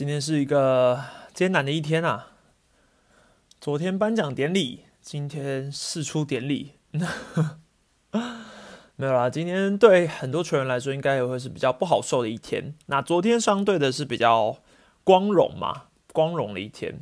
今天是一个艰难的一天啊！昨天颁奖典礼，今天试出典礼，没有啦。今天对很多球员来说，应该也会是比较不好受的一天。那昨天相对的是比较光荣嘛，光荣的一天。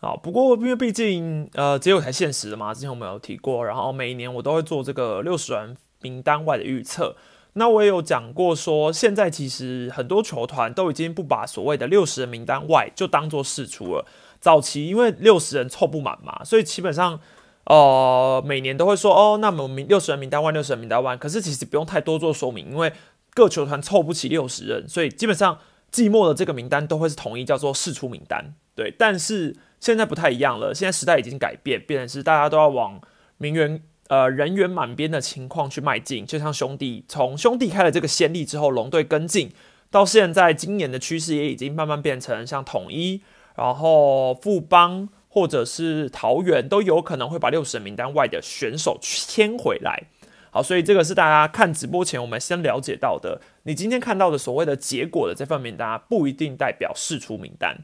啊，不过因为毕竟呃，只有才现实的嘛，之前我们有提过，然后每一年我都会做这个六十人名单外的预测。那我也有讲过，说现在其实很多球团都已经不把所谓的六十人名单外就当做事出了。早期因为六十人凑不满嘛，所以基本上呃每年都会说哦，那么名六十人名单外，六十人名单外。可是其实不用太多做说明，因为各球团凑不起六十人，所以基本上季末的这个名单都会是统一叫做试出名单。对，但是现在不太一样了，现在时代已经改变，变成是大家都要往名媛。呃，人员满编的情况去迈进，就像兄弟从兄弟开了这个先例之后，龙队跟进，到现在今年的趋势也已经慢慢变成像统一，然后富邦或者是桃园都有可能会把六十人名单外的选手签回来。好，所以这个是大家看直播前我们先了解到的。你今天看到的所谓的结果的这份名单，不一定代表释出名单，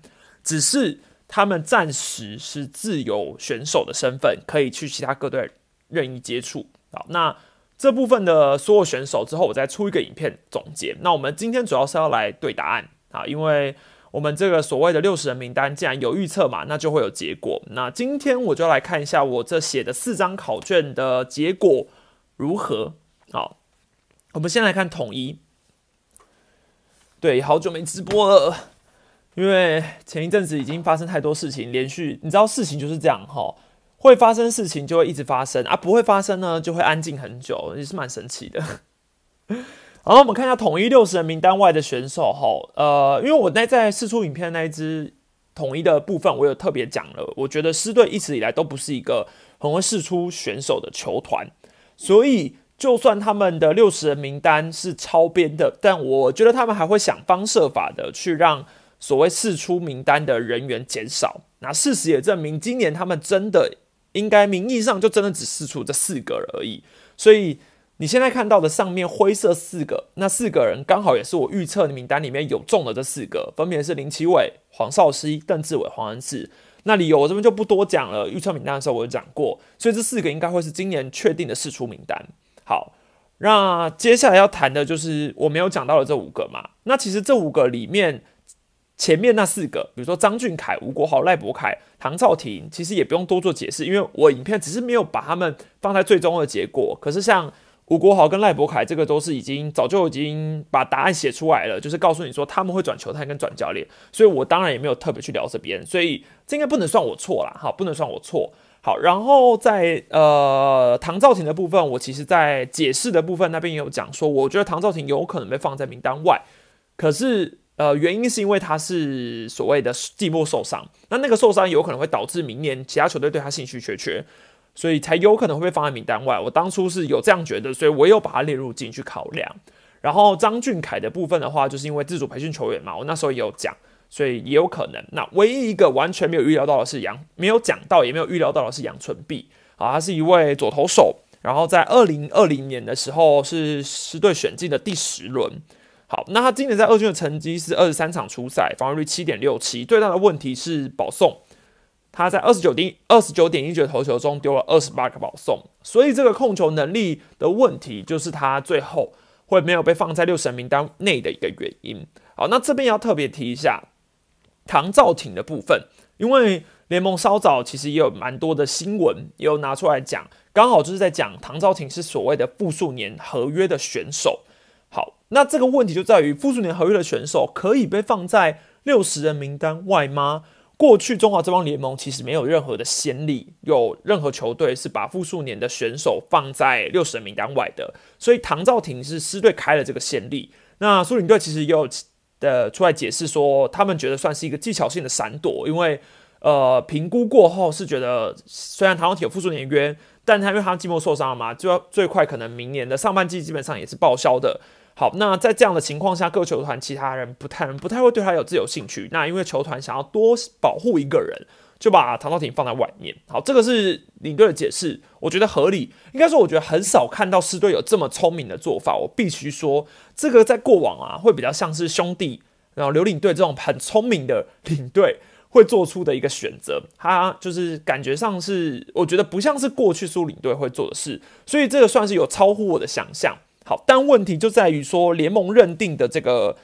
只是他们暂时是自由选手的身份，可以去其他各队。任意接触好，那这部分的所有选手之后，我再出一个影片总结。那我们今天主要是要来对答案啊，因为我们这个所谓的六十人名单，既然有预测嘛，那就会有结果。那今天我就来看一下我这写的四张考卷的结果如何。好，我们先来看统一。对，好久没直播了，因为前一阵子已经发生太多事情，连续你知道事情就是这样哈。会发生事情就会一直发生啊，不会发生呢就会安静很久，也是蛮神奇的。然后我们看一下统一六十人名单外的选手哈，呃，因为我那在试出影片那一支统一的部分，我有特别讲了，我觉得狮队一直以来都不是一个很会试出选手的球团，所以就算他们的六十人名单是超编的，但我觉得他们还会想方设法的去让所谓试出名单的人员减少。那事实也证明，今年他们真的。应该名义上就真的只试出这四个而已，所以你现在看到的上面灰色四个，那四个人刚好也是我预测的名单里面有中的这四个，分别是林奇伟、黄少熙、邓志伟、黄恩赐。那理由我这边就不多讲了，预测名单的时候我就讲过，所以这四个应该会是今年确定的试出名单。好，那接下来要谈的就是我没有讲到的这五个嘛，那其实这五个里面。前面那四个，比如说张俊凯、吴国豪、赖博凯、唐兆廷，其实也不用多做解释，因为我影片只是没有把他们放在最终的结果。可是像吴国豪跟赖博凯，这个都是已经早就已经把答案写出来了，就是告诉你说他们会转球探跟转教练，所以我当然也没有特别去聊这边，所以这应该不能算我错啦，哈，不能算我错。好，然后在呃唐兆廷的部分，我其实在解释的部分那边也有讲说，我觉得唐兆廷有可能被放在名单外，可是。呃，原因是因为他是所谓的季末受伤，那那个受伤有可能会导致明年其他球队对他兴趣缺缺，所以才有可能会被放在名单外。我当初是有这样觉得，所以我有把它列入进去考量。然后张俊凯的部分的话，就是因为自主培训球员嘛，我那时候也有讲，所以也有可能。那唯一一个完全没有预料到的是杨，没有讲到也没有预料到的是杨纯碧啊，他是一位左投手，然后在二零二零年的时候是狮队选进的第十轮。好，那他今年在二军的成绩是二十三场出赛，防御率七点六七。最大的问题是保送，他在二十九点二十九点一局投球中丢了二十八个保送，所以这个控球能力的问题就是他最后会没有被放在六神名单内的一个原因。好，那这边要特别提一下唐兆廷的部分，因为联盟稍早其实也有蛮多的新闻也有拿出来讲，刚好就是在讲唐兆廷是所谓的复数年合约的选手。那这个问题就在于复数年合约的选手可以被放在六十人名单外吗？过去中华这帮联盟其实没有任何的先例，有任何球队是把复数年的选手放在六十人名单外的。所以唐兆廷是狮队开了这个先例。那苏宁队其实也有的出来解释说，他们觉得算是一个技巧性的闪躲，因为呃评估过后是觉得，虽然唐兆廷有复数年约，但他因为他季末受伤了嘛，就要最快可能明年的上半季基本上也是报销的。好，那在这样的情况下，各球团其他人不太不太会对他有自有兴趣。那因为球团想要多保护一个人，就把唐兆廷放在外面。好，这个是领队的解释，我觉得合理。应该说，我觉得很少看到狮队有这么聪明的做法。我必须说，这个在过往啊，会比较像是兄弟然后刘领队这种很聪明的领队会做出的一个选择，他就是感觉上是我觉得不像是过去苏领队会做的事，所以这个算是有超乎我的想象。好，但问题就在于说联盟认定的这个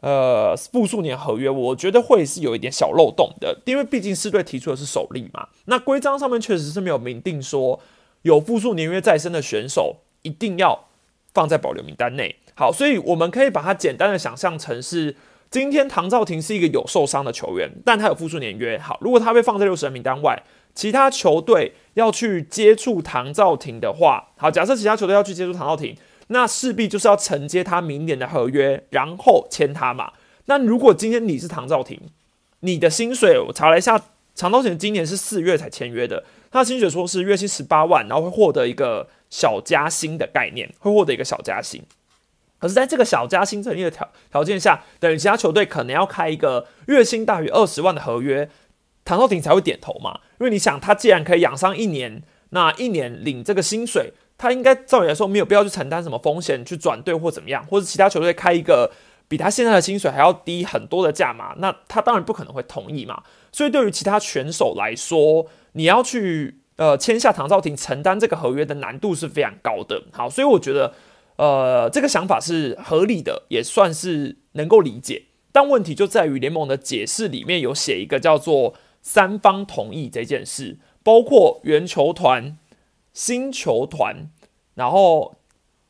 呃复数年合约，我觉得会是有一点小漏洞的，因为毕竟四队提出的是首例嘛，那规章上面确实是没有明定说有复数年约在身的选手一定要放在保留名单内。好，所以我们可以把它简单的想象成是。今天唐兆廷是一个有受伤的球员，但他有复数年约。好，如果他被放在六十人名单外，其他球队要去接触唐兆廷的话，好，假设其他球队要去接触唐兆廷，那势必就是要承接他明年的合约，然后签他嘛。那如果今天你是唐兆廷，你的薪水我查了一下，唐兆廷今年是四月才签约的，他的薪水说是月薪十八万，然后会获得一个小加薪的概念，会获得一个小加薪。可是，在这个小加薪成立的条条件下，等于其他球队可能要开一个月薪大于二十万的合约，唐少廷才会点头嘛？因为你想，他既然可以养伤一年，那一年领这个薪水，他应该照理来说没有必要去承担什么风险，去转队或怎么样，或者其他球队开一个比他现在的薪水还要低很多的价码，那他当然不可能会同意嘛。所以，对于其他选手来说，你要去呃签下唐少廷承担这个合约的难度是非常高的。好，所以我觉得。呃，这个想法是合理的，也算是能够理解。但问题就在于联盟的解释里面有写一个叫做“三方同意”这件事，包括原球团、新球团，然后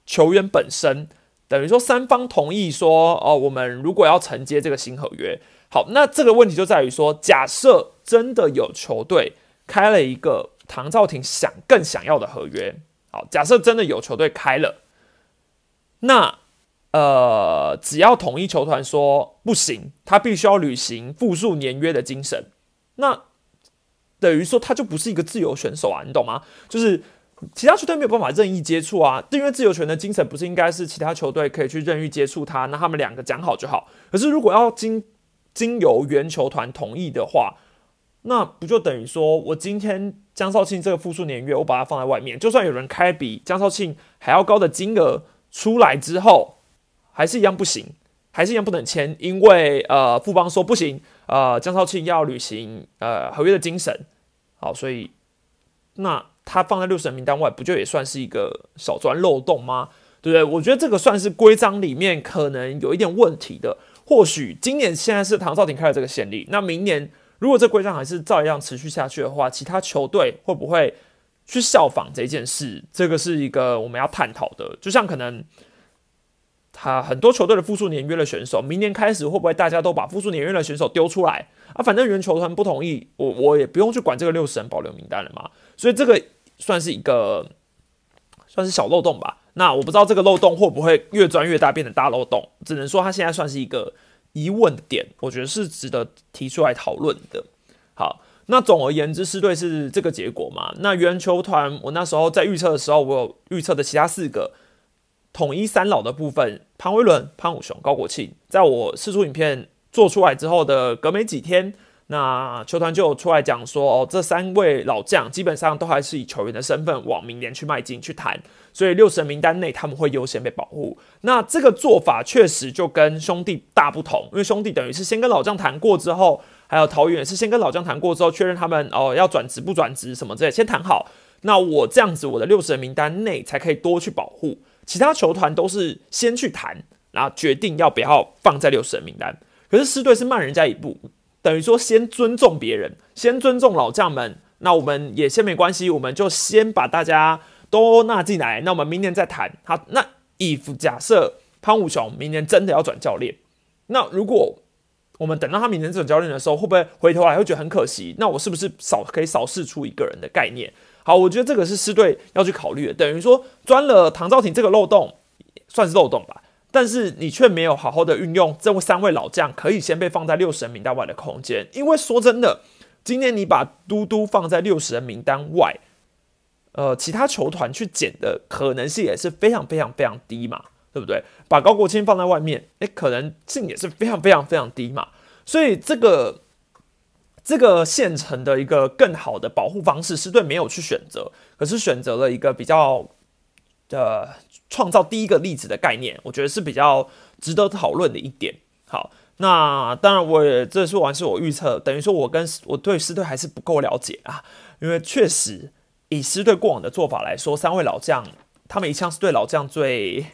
球员本身，等于说三方同意说，哦，我们如果要承接这个新合约，好，那这个问题就在于说，假设真的有球队开了一个唐兆廷想更想要的合约，好，假设真的有球队开了。那，呃，只要统一球团说不行，他必须要履行复数年约的精神，那等于说他就不是一个自由选手啊，你懂吗？就是其他球队没有办法任意接触啊，因为自由权的精神不是应该是其他球队可以去任意接触他，那他们两个讲好就好。可是如果要经经由原球团同意的话，那不就等于说我今天江少庆这个复数年约，我把它放在外面，就算有人开比江少庆还要高的金额。出来之后还是一样不行，还是一样不能签，因为呃，富邦说不行，呃，江少庆要履行呃合约的精神，好，所以那他放在六十人名单外，不就也算是一个小钻漏洞吗？对不对？我觉得这个算是规章里面可能有一点问题的。或许今年现在是唐少廷开了这个先例，那明年如果这规章还是照样持续下去的话，其他球队会不会？去效仿这件事，这个是一个我们要探讨的。就像可能他很多球队的复数年约的选手，明年开始会不会大家都把复数年约的选手丢出来啊？反正原球团不同意，我我也不用去管这个六十人保留名单了嘛。所以这个算是一个算是小漏洞吧。那我不知道这个漏洞会不会越钻越大，变成大漏洞。只能说他现在算是一个疑问点，我觉得是值得提出来讨论的。好。那总而言之，狮队是这个结果嘛？那原球团，我那时候在预测的时候，我有预测的其他四个统一三老的部分，潘威伦、潘武雄、高国庆，在我试出影片做出来之后的隔没几天，那球团就出来讲说，哦，这三位老将基本上都还是以球员的身份往明年去迈进去谈，所以六十人名单内他们会优先被保护。那这个做法确实就跟兄弟大不同，因为兄弟等于是先跟老将谈过之后。还有桃园是先跟老将谈过之后，确认他们哦要转职不转职什么之类，先谈好。那我这样子，我的六十人名单内才可以多去保护。其他球团都是先去谈，然后决定要不要放在六十人名单。可是狮队是慢人家一步，等于说先尊重别人，先尊重老将们。那我们也先没关系，我们就先把大家都纳进来。那我们明年再谈。好，那 if 假设潘武雄明年真的要转教练，那如果我们等到他明年转教练的时候，会不会回头来会觉得很可惜？那我是不是少可以少试出一个人的概念？好，我觉得这个是师队要去考虑的。等于说钻了唐兆廷这个漏洞，算是漏洞吧。但是你却没有好好的运用这三位老将可以先被放在六十人名单外的空间。因为说真的，今年你把嘟嘟放在六十人名单外，呃，其他球团去捡的可能性也是非常非常非常低嘛。对不对？把高国庆放在外面，哎，可能性也是非常非常非常低嘛。所以这个这个现成的一个更好的保护方式，是对没有去选择，可是选择了一个比较呃创造第一个例子的概念，我觉得是比较值得讨论的一点。好，那当然，我也这说完是我预测，等于说我跟我对狮队还是不够了解啊，因为确实以狮队过往的做法来说，三位老将他们一向是对老将最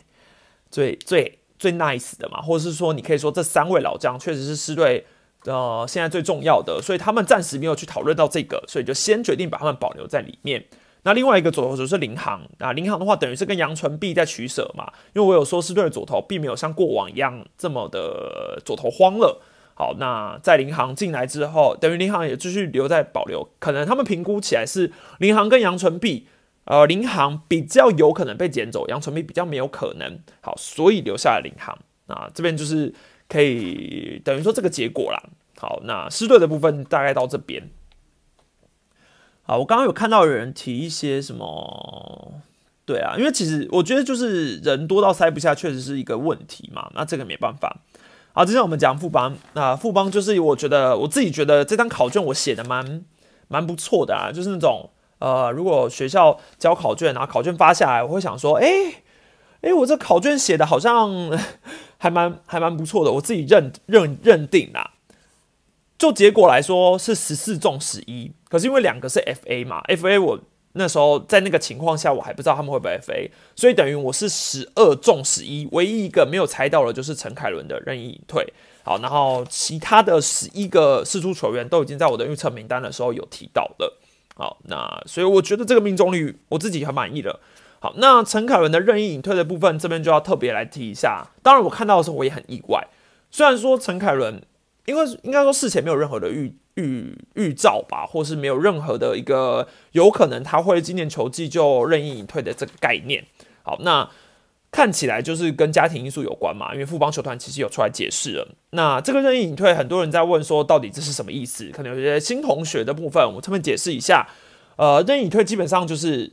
最最最 nice 的嘛，或者是说你可以说这三位老将确实是狮队呃现在最重要的，所以他们暂时没有去讨论到这个，所以就先决定把他们保留在里面。那另外一个左投手是林航啊，林航的话等于是跟杨纯碧在取舍嘛，因为我有说是对左投并没有像过往一样这么的左投慌了。好，那在林航进来之后，等于林航也继续留在保留，可能他们评估起来是林航跟杨纯碧，呃，林航比较有可能被捡走，杨纯碧比较没有可能。好，所以留下了林航。那这边就是可以等于说这个结果啦。好，那师队的部分大概到这边。啊，我刚刚有看到有人提一些什么，对啊，因为其实我觉得就是人多到塞不下，确实是一个问题嘛。那这个没办法。好，之前我们讲富邦，那富邦就是我觉得我自己觉得这张考卷我写的蛮蛮不错的啊，就是那种呃，如果学校交考卷，然后考卷发下来，我会想说，哎哎，我这考卷写的好像还蛮还蛮不错的，我自己认认认定啦。就结果来说是十四中十一，可是因为两个是 FA 嘛，FA 我那时候在那个情况下我还不知道他们会不会 FA，所以等于我是十二中十一，唯一一个没有猜到的就是陈凯伦的任意隐退。好，然后其他的十一个四出球员都已经在我的预测名单的时候有提到了。好，那所以我觉得这个命中率我自己很满意了。好，那陈凯伦的任意隐退的部分这边就要特别来提一下。当然我看到的时候我也很意外，虽然说陈凯伦。因为应该说事前没有任何的预预预兆吧，或是没有任何的一个有可能他会今年球季就任意隐退的这个概念。好，那看起来就是跟家庭因素有关嘛，因为富邦球团其实有出来解释了。那这个任意隐退，很多人在问说到底这是什么意思？可能有些新同学的部分，我这边解释一下。呃，任意隐退基本上就是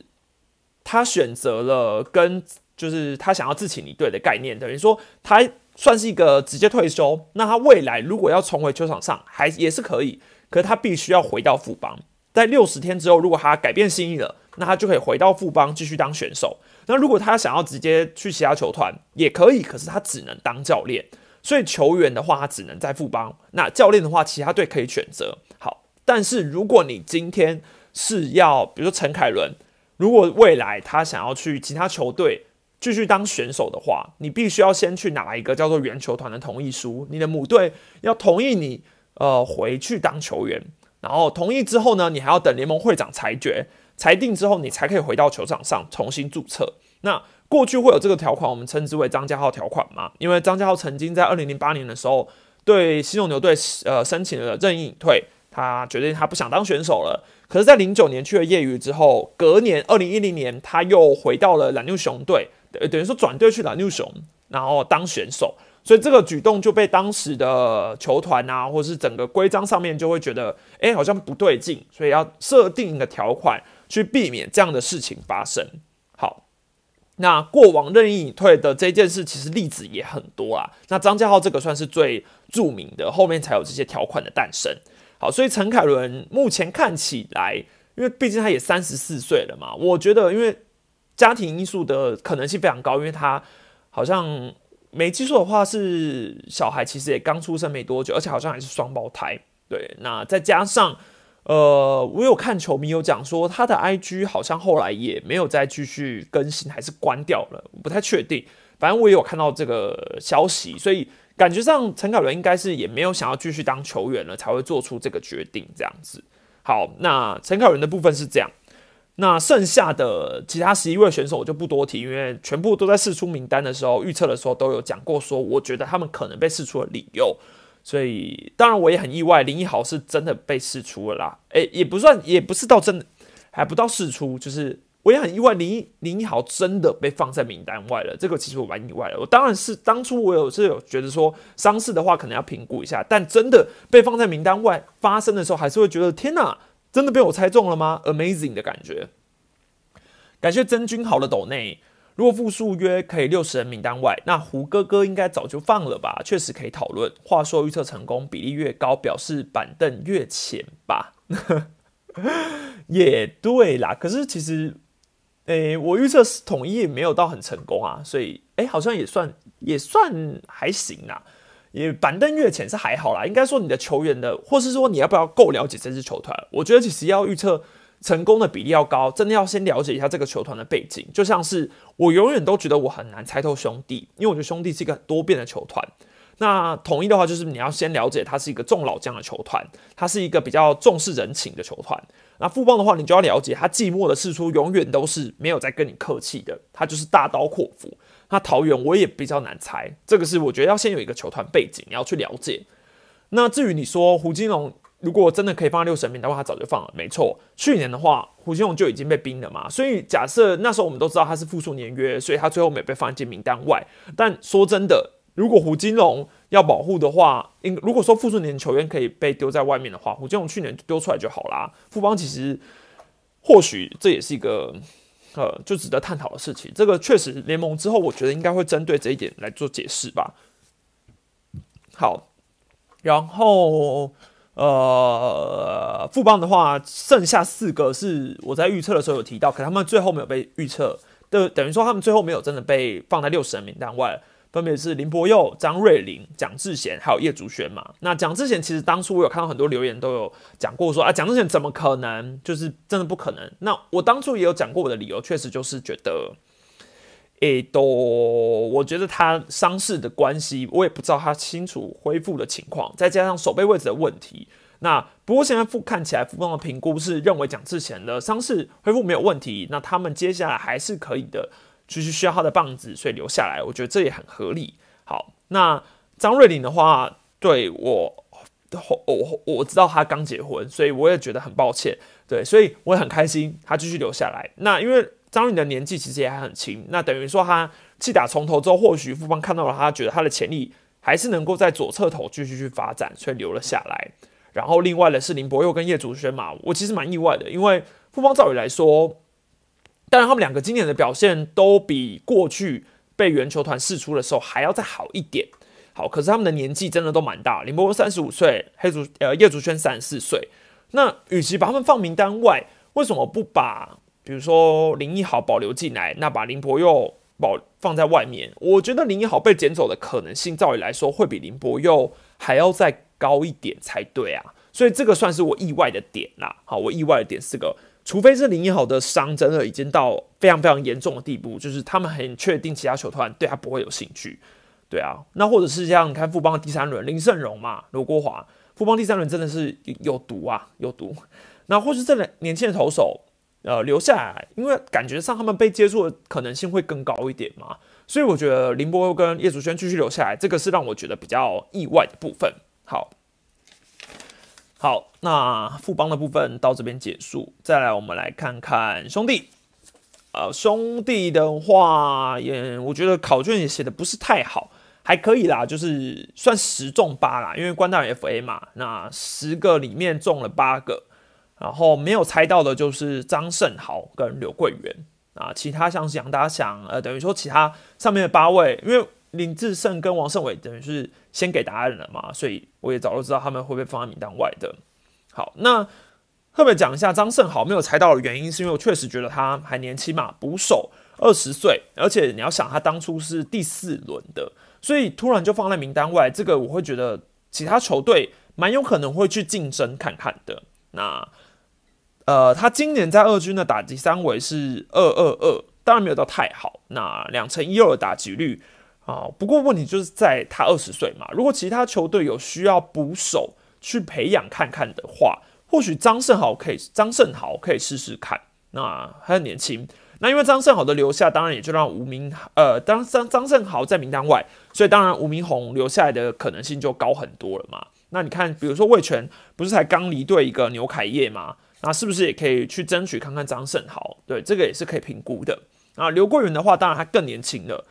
他选择了跟就是他想要自请离队的概念，等于说他。算是一个直接退休，那他未来如果要重回球场上，还也是可以，可是他必须要回到富邦，在六十天之后，如果他改变心意了，那他就可以回到富邦继续当选手。那如果他想要直接去其他球团，也可以，可是他只能当教练。所以球员的话，他只能在富邦；那教练的话，其他队可以选择。好，但是如果你今天是要，比如说陈凯伦，如果未来他想要去其他球队。继续当选手的话，你必须要先去拿一个叫做原球团的同意书，你的母队要同意你呃回去当球员，然后同意之后呢，你还要等联盟会长裁决裁定之后，你才可以回到球场上重新注册。那过去会有这个条款，我们称之为张家浩条款嘛，因为张家浩曾经在二零零八年的时候对西勇牛队呃申请了任意隐退，他决定他不想当选手了。可是，在零九年去了业余之后，隔年二零一零年他又回到了蓝牛熊队。等于说转队去蓝牛熊，然后当选手，所以这个举动就被当时的球团啊，或是整个规章上面就会觉得，哎，好像不对劲，所以要设定一个条款去避免这样的事情发生。好，那过往任意隐退的这件事，其实例子也很多啊。那张家浩这个算是最著名的，后面才有这些条款的诞生。好，所以陈凯伦目前看起来，因为毕竟他也三十四岁了嘛，我觉得因为。家庭因素的可能性非常高，因为他好像没记错的话是小孩，其实也刚出生没多久，而且好像还是双胞胎。对，那再加上呃，我有看球迷有讲说他的 IG 好像后来也没有再继续更新，还是关掉了，不太确定。反正我也有看到这个消息，所以感觉上陈凯伦应该是也没有想要继续当球员了，才会做出这个决定这样子。好，那陈凯伦的部分是这样。那剩下的其他十一位选手我就不多提，因为全部都在试出名单的时候预测的时候都有讲过，说我觉得他们可能被试出了理由，所以当然我也很意外，林一豪是真的被试出了啦，诶，也不算，也不是到真的还不到试出，就是我也很意外，林一林一豪真的被放在名单外了，这个其实我蛮意外的。我当然是当初我有是有觉得说伤势的话可能要评估一下，但真的被放在名单外发生的时候，还是会觉得天哪！真的被我猜中了吗？Amazing 的感觉，感谢真君豪的斗内。如果复数约可以六十人名单外，那胡哥哥应该早就放了吧？确实可以讨论。话说预测成功比例越高，表示板凳越浅吧？也对啦。可是其实，诶，我预测是统一也没有到很成功啊，所以诶，好像也算也算还行啦。也板凳越浅是还好啦。应该说你的球员的，或是说你要不要够了解这支球团？我觉得其实要预测成功的比例要高，真的要先了解一下这个球团的背景。就像是我永远都觉得我很难猜透兄弟，因为我觉得兄弟是一个很多变的球团。那统一的话，就是你要先了解它是一个重老将的球团，它是一个比较重视人情的球团。那富邦的话，你就要了解，他寂寞的事出永远都是没有在跟你客气的，他就是大刀阔斧。那桃园我也比较难猜，这个是我觉得要先有一个球团背景，你要去了解。那至于你说胡金龙如果真的可以放在六神名的话，他早就放了，没错。去年的话，胡金龙就已经被冰了嘛，所以假设那时候我们都知道他是复数年约，所以他最后没被放进名单外。但说真的。如果胡金龙要保护的话，应如果说复数年球员可以被丢在外面的话，胡金龙去年丢出来就好啦。富邦其实或许这也是一个呃，就值得探讨的事情。这个确实联盟之后，我觉得应该会针对这一点来做解释吧。好，然后呃，富邦的话，剩下四个是我在预测的时候有提到，可他们最后没有被预测的，等于说他们最后没有真的被放在六十人名单外。分别是林柏佑、张瑞麟、蒋志贤，还有叶竹轩嘛。那蒋志贤其实当初我有看到很多留言都有讲过，说啊，蒋志贤怎么可能？就是真的不可能。那我当初也有讲过我的理由，确实就是觉得，诶，都我觉得他伤势的关系，我也不知道他清楚恢复的情况，再加上手背位置的问题。那不过现在复看起来，复方的评估是认为蒋志贤的伤势恢复没有问题，那他们接下来还是可以的。就是需要他的棒子，所以留下来，我觉得这也很合理。好，那张瑞麟的话，对我，我我知道他刚结婚，所以我也觉得很抱歉。对，所以我也很开心他继续留下来。那因为张瑞麟的年纪其实也还很轻，那等于说他气打从头之后，或许富邦看到了他，觉得他的潜力还是能够在左侧头继续去发展，所以留了下来。然后另外的是林博佑跟叶祖轩嘛，我其实蛮意外的，因为富邦照理来说。当然，他们两个今年的表现都比过去被原球团试出的时候还要再好一点。好，可是他们的年纪真的都蛮大，林柏三十五岁，黑竹呃叶竹轩三十四岁。那与其把他们放名单外，为什么不把比如说林一豪保留进来？那把林柏佑保放在外面？我觉得林一豪被捡走的可能性，照理来说会比林柏佑还要再高一点才对啊。所以这个算是我意外的点啦。好，我意外的点是个。除非是林奕豪的伤真的已经到非常非常严重的地步，就是他们很确定其他球团对他不会有兴趣，对啊，那或者是像你看富邦的第三轮林胜荣嘛，罗国华，富邦第三轮真的是有毒啊，有毒。那或是这两年轻的投手，呃，留下来，因为感觉上他们被接触的可能性会更高一点嘛，所以我觉得林波跟叶祖轩继续留下来，这个是让我觉得比较意外的部分。好。好，那富邦的部分到这边结束。再来，我们来看看兄弟。呃，兄弟的话，也我觉得考卷也写的不是太好，还可以啦，就是算十中八啦。因为关大人 FA 嘛，那十个里面中了八个，然后没有猜到的就是张胜豪跟刘桂元啊，其他像是杨达祥，呃，等于说其他上面的八位，因为。林志胜跟王胜伟等于是先给答案了嘛，所以我也早就知道他们会被放在名单外的。好，那特别讲一下张胜豪没有猜到的原因，是因为我确实觉得他还年轻嘛，捕手二十岁，而且你要想他当初是第四轮的，所以突然就放在名单外，这个我会觉得其他球队蛮有可能会去竞争看看的。那呃，他今年在二军的打击三围是二二二，当然没有到太好，那两成一二的打击率。啊，不过问题就是在他二十岁嘛。如果其他球队有需要捕手去培养看看的话，或许张胜豪可以，张胜豪可以试试看。那还很年轻，那因为张胜豪的留下，当然也就让吴明呃，当张张胜豪在名单外，所以当然吴明宏留下来的可能性就高很多了嘛。那你看，比如说魏权不是才刚离队一个牛凯业吗，那是不是也可以去争取看看张胜豪？对，这个也是可以评估的。啊，刘桂元的话，当然他更年轻了。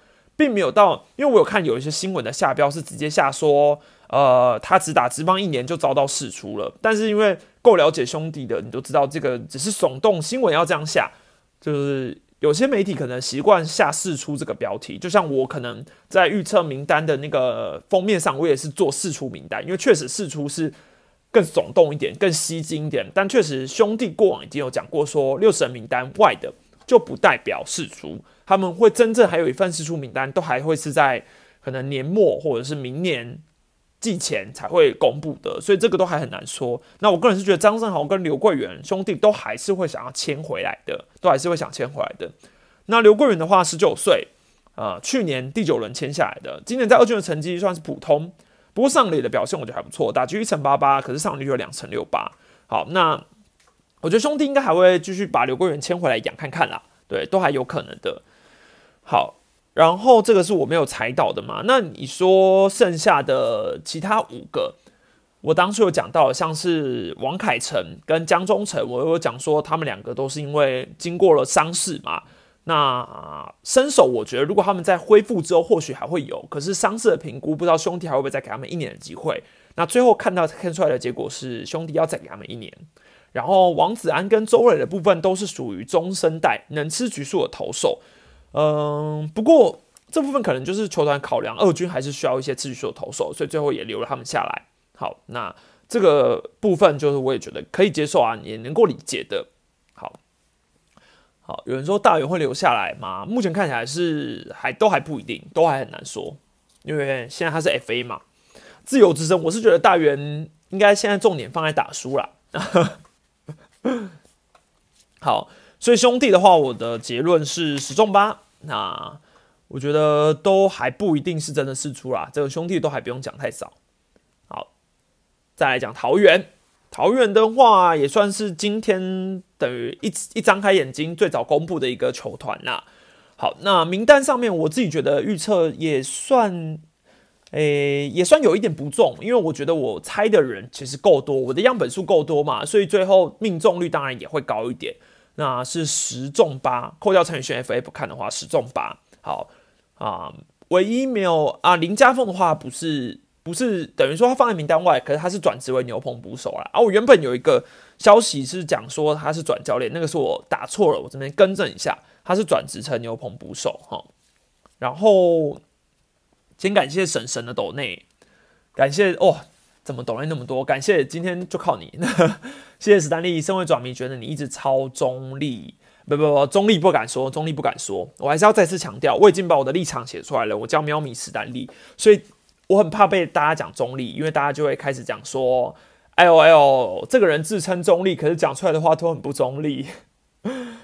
并没有到，因为我有看有一些新闻的下标是直接下说，呃，他只打职棒一年就遭到释出了。但是因为够了解兄弟的，你都知道这个只是耸动新闻要这样下，就是有些媒体可能习惯下释出这个标题。就像我可能在预测名单的那个封面上，我也是做释出名单，因为确实释出是更耸动一点、更吸睛一点。但确实兄弟过往已经有讲过，说六十人名单外的就不代表释出。他们会真正还有一份试出名单，都还会是在可能年末或者是明年季前才会公布的，所以这个都还很难说。那我个人是觉得张胜豪跟刘桂元兄弟都还是会想要签回来的，都还是会想签回来的。那刘桂元的话，十九岁，呃，去年第九轮签下来的，今年在二军的成绩算是普通，不过上垒的表现我觉得还不错，打局一成八八，可是上垒率有两成六八。好，那我觉得兄弟应该还会继续把刘桂元签回来养看看啦，对，都还有可能的。好。然后这个是我没有猜到的嘛？那你说剩下的其他五个，我当初有讲到，像是王凯成跟江中诚，我有讲说他们两个都是因为经过了伤势嘛。那身手，我觉得如果他们在恢复之后，或许还会有。可是伤势的评估，不知道兄弟还会不会再给他们一年的机会？那最后看到看出来的结果是，兄弟要再给他们一年。然后王子安跟周磊的部分都是属于中生代，能吃局数的投手。嗯，不过这部分可能就是球团考量，二军还是需要一些持续的投手，所以最后也留了他们下来。好，那这个部分就是我也觉得可以接受啊，也能够理解的。好，好，有人说大元会留下来吗？目前看起来是还都还不一定，都还很难说，因为现在他是 FA 嘛，自由之声，我是觉得大元应该现在重点放在打输了。好。所以兄弟的话，我的结论是十中八。那我觉得都还不一定是真的试出啦，这个兄弟都还不用讲太早。好，再来讲桃园。桃园的话，也算是今天等于一一张开眼睛最早公布的一个球团啦。好，那名单上面我自己觉得预测也算，诶，也算有一点不中，因为我觉得我猜的人其实够多，我的样本数够多嘛，所以最后命中率当然也会高一点。那是十中八，扣掉陈宇轩 F A 不看的话，十中八。好啊，唯一没有啊林家凤的话，不是不是等于说他放在名单外，可是他是转职为牛棚捕手了啊。我原本有一个消息是讲说他是转教练，那个是我打错了，我这边更正一下，他是转职成牛棚捕手哈。然后先感谢婶婶的抖内，感谢哦。怎么抖内那么多？感谢今天就靠你，谢谢史丹利。身为转迷，觉得你一直超中立，不不不，中立不敢说，中立不敢说。我还是要再次强调，我已经把我的立场写出来了。我叫喵咪史丹利，所以我很怕被大家讲中立，因为大家就会开始讲说，哎呦哎呦，这个人自称中立，可是讲出来的话都很不中立。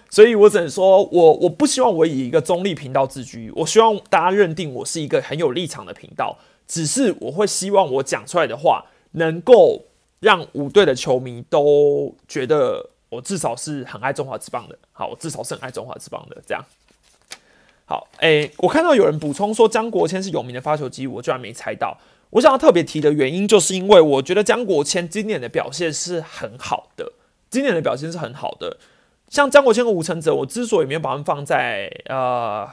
所以我只能说，我我不希望我以一个中立频道自居，我希望大家认定我是一个很有立场的频道。只是我会希望我讲出来的话，能够让五队的球迷都觉得我至少是很爱中华之棒的。好，我至少是很爱中华之棒的。这样，好，诶，我看到有人补充说江国谦是有名的发球机，我居然没猜到。我想要特别提的原因，就是因为我觉得江国谦今年的表现是很好的，今年的表现是很好的。像江国谦和吴承泽，我之所以没有把他们放在呃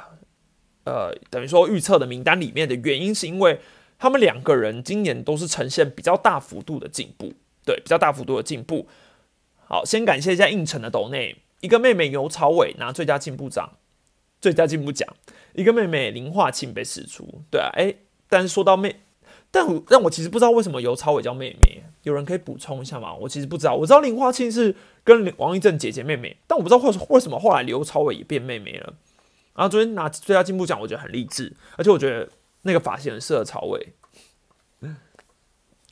呃等于说预测的名单里面的原因，是因为。他们两个人今年都是呈现比较大幅度的进步，对，比较大幅度的进步。好，先感谢一下应承的斗内，一个妹妹尤朝伟拿最佳进步奖，最佳进步奖，一个妹妹林化庆被释出，对啊，哎，但是说到妹，但但我其实不知道为什么尤朝伟叫妹妹，有人可以补充一下吗？我其实不知道，我知道林化庆是跟王一正姐姐妹妹，但我不知道为为什么后来刘朝伟也变妹妹了。然后昨天拿最佳进步奖，我觉得很励志，而且我觉得。那个发型很适合曹伟。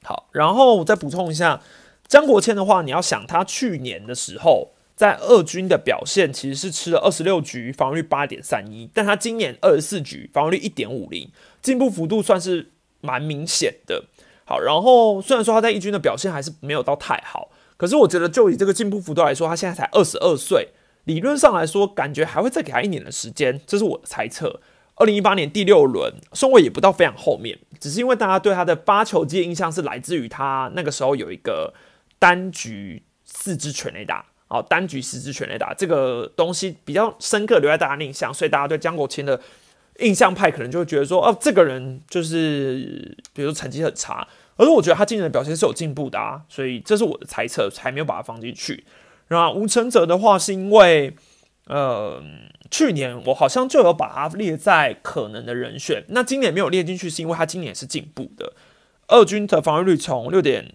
好，然后我再补充一下，张国谦的话，你要想他去年的时候在二军的表现，其实是吃了二十六局，防御率八点三一，但他今年二十四局，防御率一点五零，进步幅度算是蛮明显的。好，然后虽然说他在一军的表现还是没有到太好，可是我觉得就以这个进步幅度来说，他现在才二十二岁，理论上来说，感觉还会再给他一年的时间，这是我的猜测。二零一八年第六轮，顺位也不到非常后面，只是因为大家对他的八球机的印象是来自于他那个时候有一个单局四支全垒打，哦，单局四支全垒打这个东西比较深刻留在大家印象，所以大家对江国清的印象派可能就会觉得说，哦，这个人就是比如说成绩很差，而是我觉得他今年的表现是有进步的啊，所以这是我的猜测，才没有把他放进去。然后吴成泽的话是因为。呃，去年我好像就有把它列在可能的人选，那今年没有列进去，是因为他今年是进步的。二军的防御率从六点，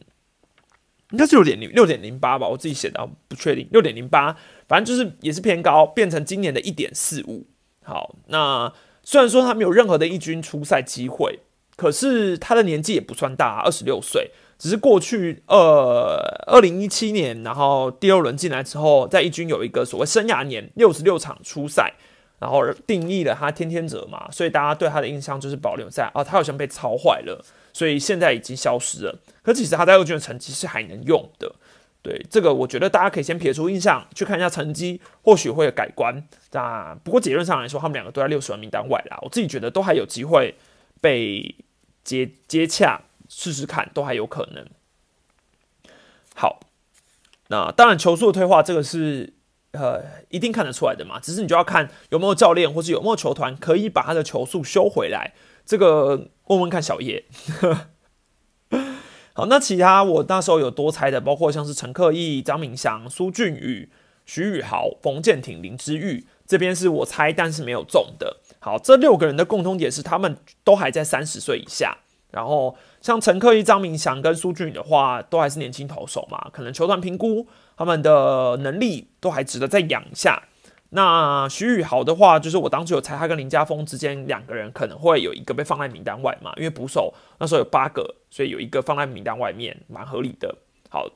应该是六点零六点零八吧，我自己写的不确定，六点零八，反正就是也是偏高，变成今年的一点四五。好，那虽然说他没有任何的一军出赛机会，可是他的年纪也不算大，二十六岁。只是过去呃二零一七年，然后第二轮进来之后，在一军有一个所谓生涯年六十六场初赛，然后定义了他天天者嘛，所以大家对他的印象就是保留在啊，他好像被操坏了，所以现在已经消失了。可其实他在二军的成绩是还能用的。对这个，我觉得大家可以先撇除印象，去看一下成绩，或许会有改观。那不过结论上来说，他们两个都在六十万名单外啦。我自己觉得都还有机会被接接洽，试试看，都还有可能。好，那当然球速的退化，这个是呃一定看得出来的嘛。只是你就要看有没有教练，或是有没有球团可以把他的球速修回来。这个问问看小叶。好，那其他我那时候有多猜的，包括像是陈克义、张明祥、苏俊宇、徐宇豪、冯建廷、林之玉，这边是我猜但是没有中的。好，这六个人的共通点是他们都还在三十岁以下。然后像陈克义、张明祥跟苏俊宇的话，都还是年轻投手嘛，可能球团评估他们的能力都还值得再养一下。那徐宇豪的话，就是我当初有猜他跟林家峰之间两个人可能会有一个被放在名单外嘛，因为捕手那时候有八个，所以有一个放在名单外面，蛮合理的。好，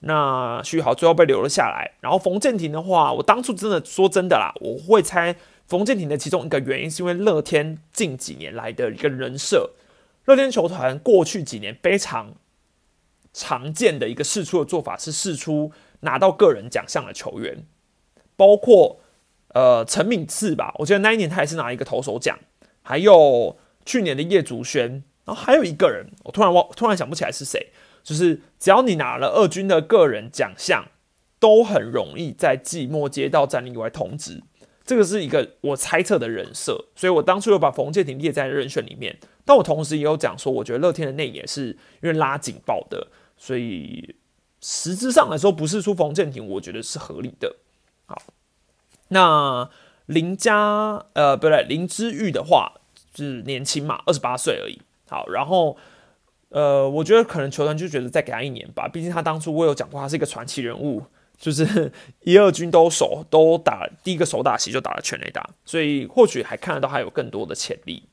那徐宇豪最后被留了下来。然后冯建廷的话，我当初真的说真的啦，我会猜冯建廷的其中一个原因是因为乐天近几年来的一个人设，乐天球团过去几年非常常见的一个试出的做法是试出拿到个人奖项的球员。包括呃陈敏次吧，我觉得那一年他也是拿一个投手奖，还有去年的叶竹轩，然后还有一个人，我突然忘，突然想不起来是谁。就是只要你拿了二军的个人奖项，都很容易在季末接到战力外通知，这个是一个我猜测的人设，所以我当初又把冯建廷列在人选里面。但我同时也有讲说，我觉得乐天的内野是因为拉警报的，所以实质上来说不是出冯建廷，我觉得是合理的。好，那林家呃，不对，林之玉的话是年轻嘛，二十八岁而已。好，然后呃，我觉得可能球团就觉得再给他一年吧，毕竟他当初我有讲过，他是一个传奇人物，就是 一二军都守都打第一个手打席就打了全垒打，所以或许还看得到他有更多的潜力。